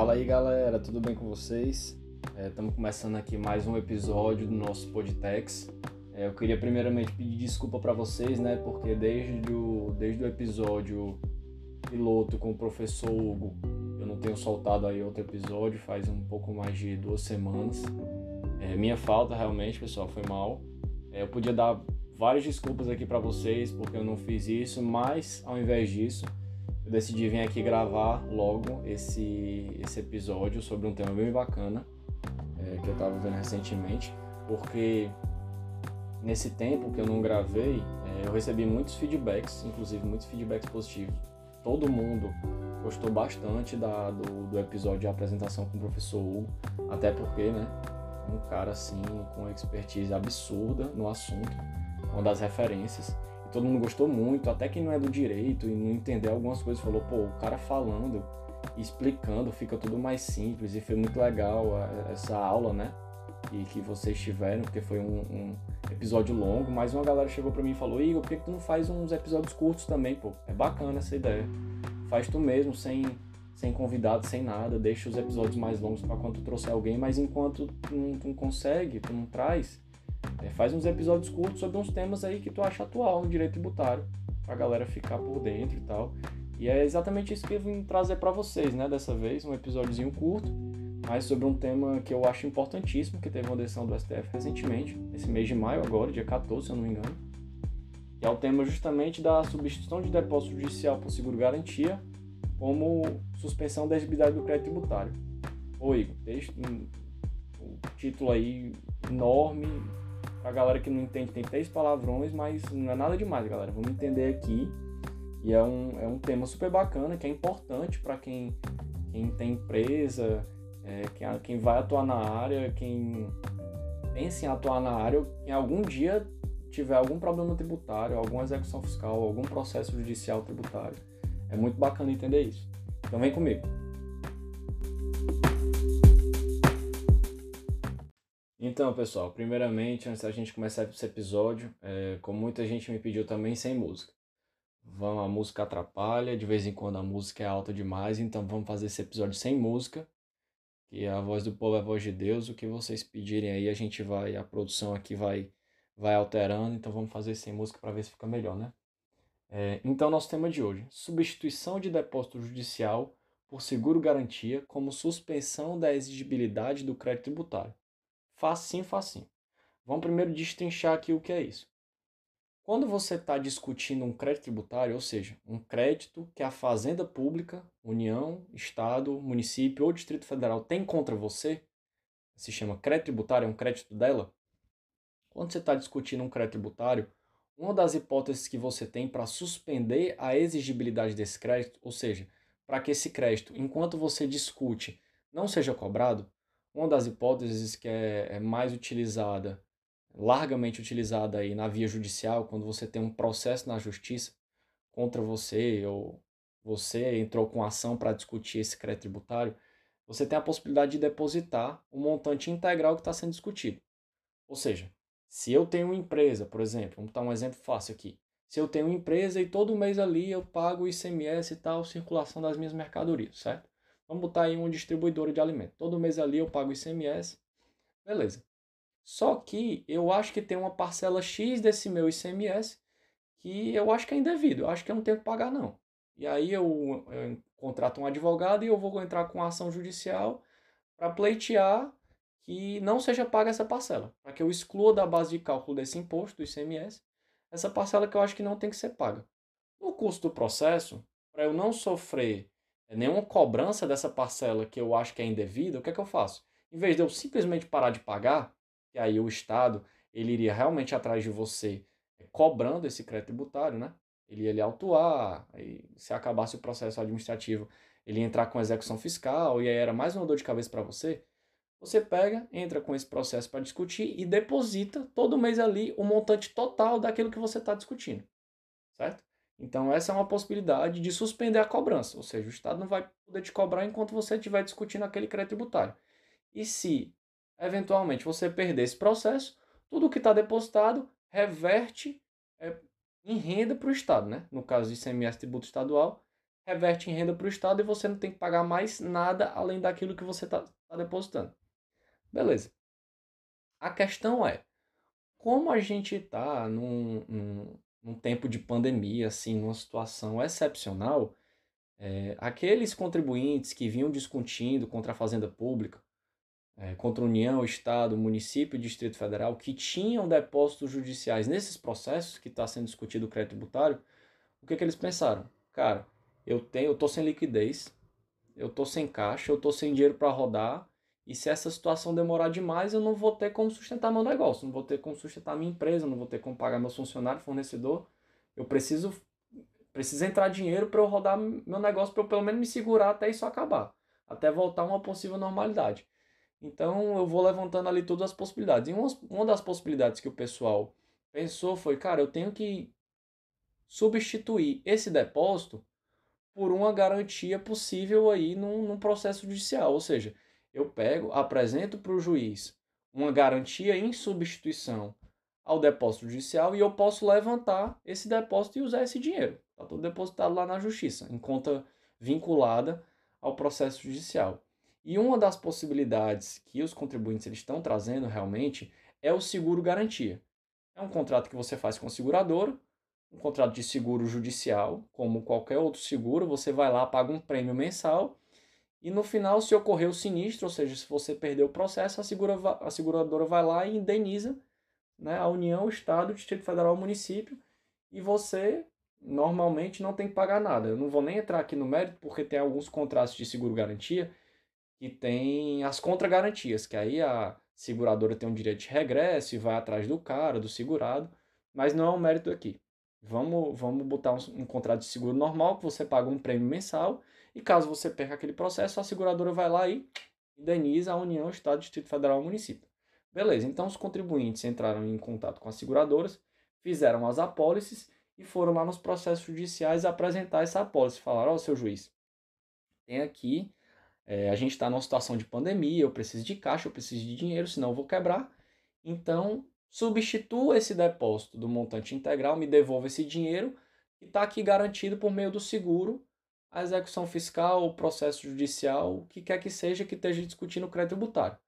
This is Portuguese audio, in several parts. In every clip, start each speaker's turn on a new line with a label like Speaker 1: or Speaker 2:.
Speaker 1: Fala aí galera, tudo bem com vocês? Estamos é, começando aqui mais um episódio do nosso Podtex. É, eu queria primeiramente pedir desculpa para vocês, né? Porque desde o, desde o episódio piloto com o professor Hugo, eu não tenho soltado aí outro episódio, faz um pouco mais de duas semanas. É, minha falta realmente, pessoal, foi mal. É, eu podia dar várias desculpas aqui para vocês porque eu não fiz isso, mas ao invés disso, eu decidi vir aqui gravar logo esse, esse episódio sobre um tema bem bacana é, que eu estava vendo recentemente, porque nesse tempo que eu não gravei, é, eu recebi muitos feedbacks, inclusive muitos feedbacks positivos. Todo mundo gostou bastante da, do, do episódio de apresentação com o professor Hugo, até porque, né, um cara assim com expertise absurda no assunto, uma das referências todo mundo gostou muito, até quem não é do direito e não entendeu algumas coisas, falou, pô, o cara falando, explicando, fica tudo mais simples e foi muito legal essa aula, né? E que vocês tiveram, porque foi um, um episódio longo, mas uma galera chegou para mim e falou, Igor, por que, que tu não faz uns episódios curtos também, pô? É bacana essa ideia. Faz tu mesmo, sem, sem convidado, sem nada, deixa os episódios mais longos para quando tu trouxer alguém, mas enquanto tu não, tu não consegue, tu não traz, é, faz uns episódios curtos sobre uns temas aí que tu acha atual no direito tributário, pra galera ficar por dentro e tal. E é exatamente isso que eu vim trazer para vocês, né? Dessa vez, um episódiozinho curto, mas sobre um tema que eu acho importantíssimo, que teve uma decisão do STF recentemente, nesse mês de maio agora, dia 14, se eu não me engano. E é o tema justamente da substituição de depósito judicial por seguro-garantia como suspensão da exigibilidade do crédito tributário. Ô Igor, texto, o título aí enorme, Pra galera que não entende, tem três palavrões, mas não é nada demais, galera. Vamos entender aqui. E é um, é um tema super bacana, que é importante para quem, quem tem empresa, é, quem, quem vai atuar na área, quem pensa em atuar na área, quem algum dia tiver algum problema tributário, alguma execução fiscal, algum processo judicial tributário. É muito bacana entender isso. Então vem comigo. Então, pessoal, primeiramente, antes da gente começar esse episódio, é, como muita gente me pediu também, sem música. Vamos, a música atrapalha, de vez em quando a música é alta demais, então vamos fazer esse episódio sem música. Que a voz do povo é a voz de Deus, o que vocês pedirem aí, a gente vai, a produção aqui vai, vai alterando, então vamos fazer sem música para ver se fica melhor, né? É, então, nosso tema de hoje: substituição de depósito judicial por seguro-garantia como suspensão da exigibilidade do crédito tributário. Facinho, facinho. Vamos primeiro destrinchar aqui o que é isso. Quando você está discutindo um crédito tributário, ou seja, um crédito que a Fazenda Pública, União, Estado, Município ou Distrito Federal tem contra você, se chama crédito tributário, é um crédito dela. Quando você está discutindo um crédito tributário, uma das hipóteses que você tem para suspender a exigibilidade desse crédito, ou seja, para que esse crédito, enquanto você discute, não seja cobrado, uma das hipóteses que é, é mais utilizada, largamente utilizada aí na via judicial, quando você tem um processo na justiça contra você ou você entrou com ação para discutir esse crédito tributário, você tem a possibilidade de depositar o montante integral que está sendo discutido. Ou seja, se eu tenho uma empresa, por exemplo, vamos dar um exemplo fácil aqui. Se eu tenho uma empresa e todo mês ali eu pago o ICMS e tal, circulação das minhas mercadorias, certo? Vamos botar aí uma distribuidora de alimentos. Todo mês ali eu pago ICMS. Beleza. Só que eu acho que tem uma parcela X desse meu ICMS que eu acho que é indevido. Eu acho que eu não tenho que pagar, não. E aí eu, eu contrato um advogado e eu vou entrar com ação judicial para pleitear que não seja paga essa parcela. Para que eu exclua da base de cálculo desse imposto, do ICMS, essa parcela que eu acho que não tem que ser paga. No custo do processo, para eu não sofrer nenhuma cobrança dessa parcela que eu acho que é indevida, o que é que eu faço? Em vez de eu simplesmente parar de pagar, e aí o Estado ele iria realmente atrás de você é, cobrando esse crédito tributário, né? Ele ia lhe autuar, aí, se acabasse o processo administrativo, ele ia entrar com execução fiscal, e aí era mais uma dor de cabeça para você. Você pega, entra com esse processo para discutir e deposita todo mês ali o montante total daquilo que você está discutindo, certo? Então, essa é uma possibilidade de suspender a cobrança, ou seja, o Estado não vai poder te cobrar enquanto você estiver discutindo aquele crédito tributário. E se, eventualmente, você perder esse processo, tudo que está depositado reverte é, em renda para o Estado. Né? No caso de ICMS tributo estadual, reverte em renda para o Estado e você não tem que pagar mais nada além daquilo que você está tá depositando. Beleza. A questão é, como a gente está num, num, num, tempo de pandemia, assim, numa situação excepcional, é, aqueles contribuintes que vinham discutindo contra a Fazenda Pública, é, contra a União, Estado, município e Distrito Federal, que tinham depósitos judiciais nesses processos que está sendo discutido o crédito tributário, o que, que eles pensaram? Cara, eu tenho, eu tô sem liquidez, eu tô sem caixa, eu tô sem dinheiro para rodar, e se essa situação demorar demais, eu não vou ter como sustentar meu negócio, não vou ter como sustentar minha empresa, não vou ter como pagar meus funcionários, fornecedor. Eu preciso precisa entrar dinheiro para eu rodar meu negócio, para eu pelo menos me segurar até isso acabar, até voltar a uma possível normalidade. Então eu vou levantando ali todas as possibilidades. E uma, uma das possibilidades que o pessoal pensou foi, cara, eu tenho que substituir esse depósito por uma garantia possível aí num, num processo judicial. Ou seja, eu pego, apresento para o juiz uma garantia em substituição ao depósito judicial e eu posso levantar esse depósito e usar esse dinheiro. Está tudo depositado lá na justiça, em conta vinculada ao processo judicial. E uma das possibilidades que os contribuintes eles estão trazendo realmente é o seguro garantia. É um contrato que você faz com a seguradora, um contrato de seguro judicial, como qualquer outro seguro, você vai lá, paga um prêmio mensal e no final, se ocorrer o sinistro, ou seja, se você perder o processo, a, segura, a seguradora vai lá e indeniza né, a União, o Estado, o Distrito Federal, o município, e você normalmente não tem que pagar nada. Eu não vou nem entrar aqui no mérito, porque tem alguns contratos de seguro-garantia que tem as contragarantias, que aí a seguradora tem um direito de regresso e vai atrás do cara, do segurado, mas não é um mérito aqui. Vamos, vamos botar um, um contrato de seguro normal, que você paga um prêmio mensal, e caso você perca aquele processo, a seguradora vai lá e indeniza a União, Estado, Distrito Federal e município. Beleza, então os contribuintes entraram em contato com as seguradoras, fizeram as apólices e foram lá nos processos judiciais apresentar essa apólice. Falaram, ó, oh, seu juiz, tem aqui, é, a gente está numa situação de pandemia, eu preciso de caixa, eu preciso de dinheiro, senão eu vou quebrar. Então, substitua esse depósito do montante integral, me devolva esse dinheiro e está aqui garantido por meio do seguro a execução fiscal, o processo judicial, o que quer que seja que esteja discutindo o crédito tributário.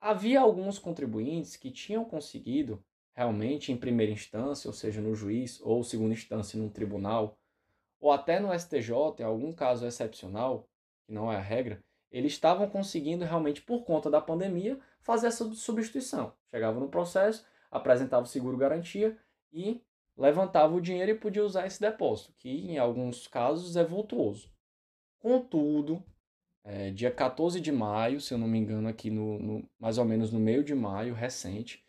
Speaker 1: Havia alguns contribuintes que tinham conseguido realmente em primeira instância, ou seja, no juiz, ou segunda instância no tribunal, ou até no STJ, em algum caso excepcional, que não é a regra, eles estavam conseguindo realmente, por conta da pandemia, fazer essa substituição. Chegava no processo, apresentava o seguro garantia e levantava o dinheiro e podia usar esse depósito, que em alguns casos é vultuoso. Contudo, é, dia 14 de maio, se eu não me engano, aqui no, no, mais ou menos no meio de maio, recente,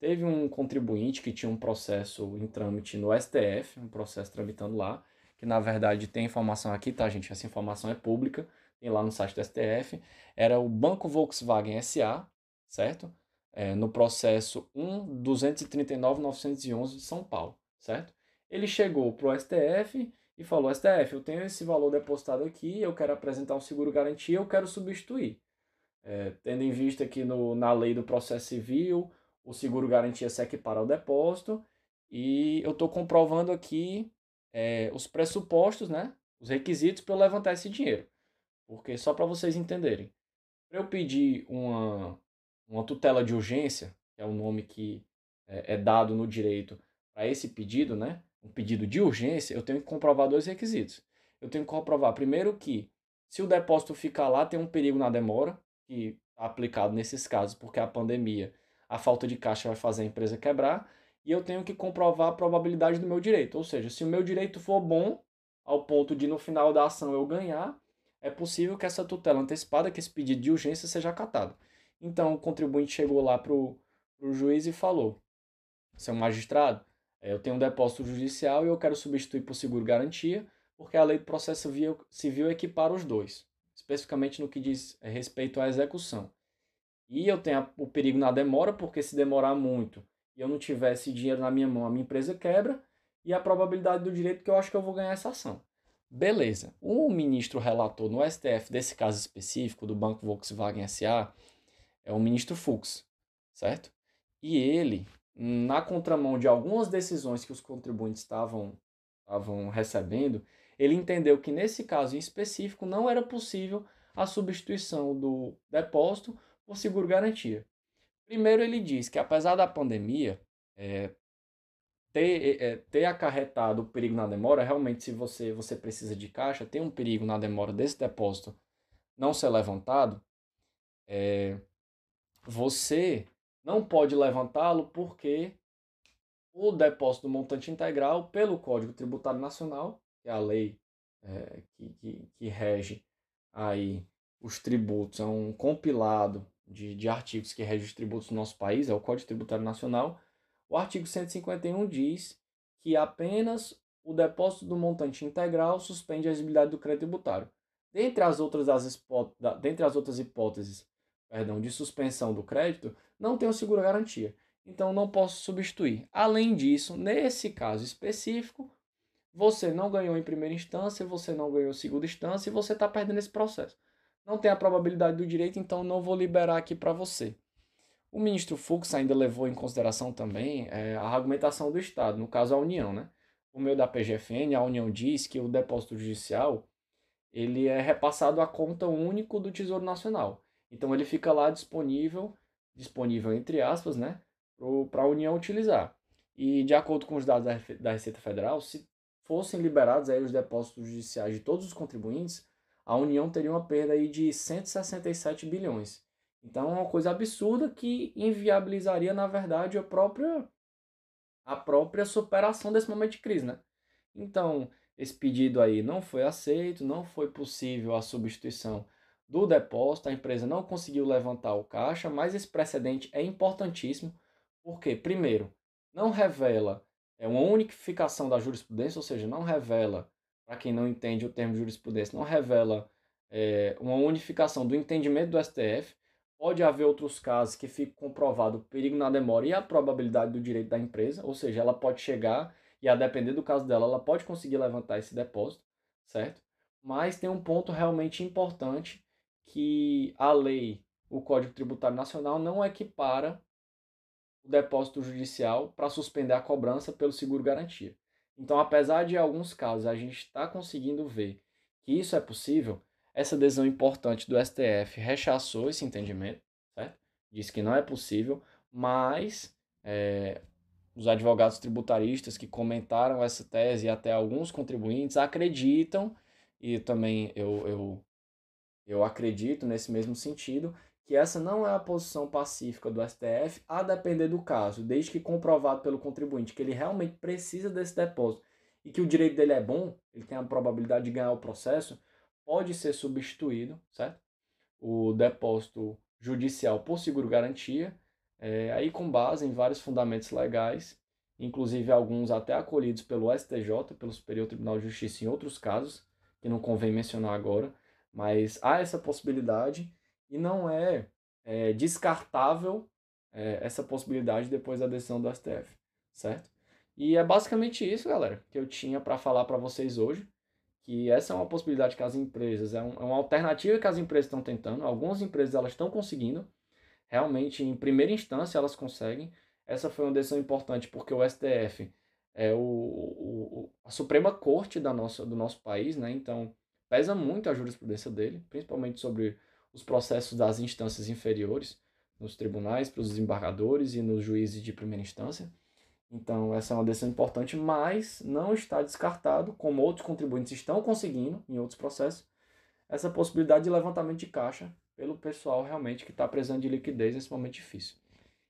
Speaker 1: teve um contribuinte que tinha um processo em trâmite no STF, um processo tramitando lá, que na verdade tem informação aqui, tá, gente? Essa informação é pública, tem lá no site do STF. Era o Banco Volkswagen SA, certo? É, no processo 1.239.911 de São Paulo certo? Ele chegou para o STF e falou: STF, eu tenho esse valor depositado aqui, eu quero apresentar um seguro garantia, eu quero substituir. É, tendo em vista que no, na lei do processo civil o seguro garantia se equipara ao depósito e eu estou comprovando aqui é, os pressupostos, né, os requisitos para eu levantar esse dinheiro. Porque só para vocês entenderem, para eu pedir uma, uma tutela de urgência, que é o nome que é, é dado no direito para esse pedido, né, um pedido de urgência, eu tenho que comprovar dois requisitos. Eu tenho que comprovar, primeiro, que se o depósito ficar lá, tem um perigo na demora, que está aplicado nesses casos, porque a pandemia, a falta de caixa vai fazer a empresa quebrar, e eu tenho que comprovar a probabilidade do meu direito. Ou seja, se o meu direito for bom, ao ponto de no final da ação eu ganhar, é possível que essa tutela antecipada, que esse pedido de urgência seja acatado. Então o contribuinte chegou lá para o juiz e falou: seu magistrado, é, eu tenho um depósito judicial e eu quero substituir por seguro garantia, porque a lei do processo civil equipara os dois, especificamente no que diz respeito à execução. E eu tenho o perigo na demora, porque se demorar muito e eu não tiver esse dinheiro na minha mão, a minha empresa quebra, e a probabilidade do direito que eu acho que eu vou ganhar essa ação. Beleza. O ministro relator no STF desse caso específico do Banco Volkswagen SA é o ministro Fux, certo? E ele na contramão de algumas decisões que os contribuintes estavam estavam recebendo, ele entendeu que nesse caso em específico não era possível a substituição do depósito por seguro-garantia. Primeiro, ele diz que apesar da pandemia é, ter, é, ter acarretado o perigo na demora, realmente, se você, você precisa de caixa, tem um perigo na demora desse depósito não ser levantado, é, você não pode levantá-lo porque o depósito do montante integral, pelo Código Tributário Nacional, que é a lei é, que, que, que, rege aí os tributos, é um compilado de, de artigos que rege os tributos no nosso país, é o Código Tributário Nacional. O artigo 151 diz que apenas o depósito do montante integral suspende a exigibilidade do crédito tributário. Dentre as outras, as, dentre as outras hipóteses perdão, de suspensão do crédito, não tem o seguro garantia. Então não posso substituir. Além disso, nesse caso específico, você não ganhou em primeira instância, você não ganhou em segunda instância e você está perdendo esse processo. Não tem a probabilidade do direito, então não vou liberar aqui para você. O ministro Fux ainda levou em consideração também é, a argumentação do Estado, no caso a União. Né? O meio da PGFN, a União diz que o depósito judicial ele é repassado à conta único do Tesouro Nacional. Então ele fica lá disponível, disponível entre aspas, né, para a União utilizar. E de acordo com os dados da Receita Federal, se fossem liberados aí os depósitos judiciais de todos os contribuintes, a União teria uma perda aí de 167 bilhões. Então é uma coisa absurda que inviabilizaria, na verdade, a própria, a própria superação desse momento de crise, né? Então, esse pedido aí não foi aceito, não foi possível a substituição do depósito, a empresa não conseguiu levantar o caixa, mas esse precedente é importantíssimo, porque, primeiro, não revela é uma unificação da jurisprudência, ou seja, não revela, para quem não entende o termo jurisprudência, não revela é, uma unificação do entendimento do STF. Pode haver outros casos que fique comprovado o perigo na demora e a probabilidade do direito da empresa, ou seja, ela pode chegar e, a depender do caso dela, ela pode conseguir levantar esse depósito, certo? Mas tem um ponto realmente importante que a lei, o Código Tributário Nacional, não equipara o depósito judicial para suspender a cobrança pelo seguro-garantia. Então, apesar de em alguns casos a gente está conseguindo ver que isso é possível, essa decisão importante do STF rechaçou esse entendimento, certo? Disse que não é possível, mas é, os advogados tributaristas que comentaram essa tese e até alguns contribuintes acreditam, e também eu, eu eu acredito nesse mesmo sentido que essa não é a posição pacífica do STF, a depender do caso, desde que comprovado pelo contribuinte que ele realmente precisa desse depósito e que o direito dele é bom, ele tem a probabilidade de ganhar o processo, pode ser substituído, certo? O depósito judicial por seguro-garantia, é, aí com base em vários fundamentos legais, inclusive alguns até acolhidos pelo STJ, pelo Superior Tribunal de Justiça em outros casos, que não convém mencionar agora, mas há essa possibilidade e não é, é descartável é, essa possibilidade depois da decisão do STF, certo? E é basicamente isso, galera, que eu tinha para falar para vocês hoje. Que essa é uma possibilidade que as empresas, é, um, é uma alternativa que as empresas estão tentando. Algumas empresas elas estão conseguindo, realmente em primeira instância elas conseguem. Essa foi uma decisão importante porque o STF é o, o, a Suprema Corte da nossa, do nosso país, né? Então pesa muito a jurisprudência dele, principalmente sobre os processos das instâncias inferiores, nos tribunais, para os desembargadores e nos juízes de primeira instância. Então, essa é uma decisão importante, mas não está descartado, como outros contribuintes estão conseguindo em outros processos, essa possibilidade de levantamento de caixa pelo pessoal realmente que está precisando de liquidez nesse momento difícil.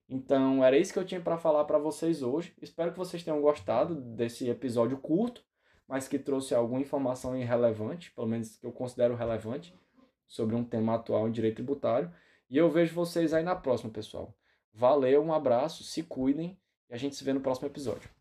Speaker 1: Então, era isso que eu tinha para falar para vocês hoje. Espero que vocês tenham gostado desse episódio curto, mas que trouxe alguma informação irrelevante, pelo menos que eu considero relevante, sobre um tema atual em direito tributário. E eu vejo vocês aí na próxima, pessoal. Valeu, um abraço, se cuidem e a gente se vê no próximo episódio.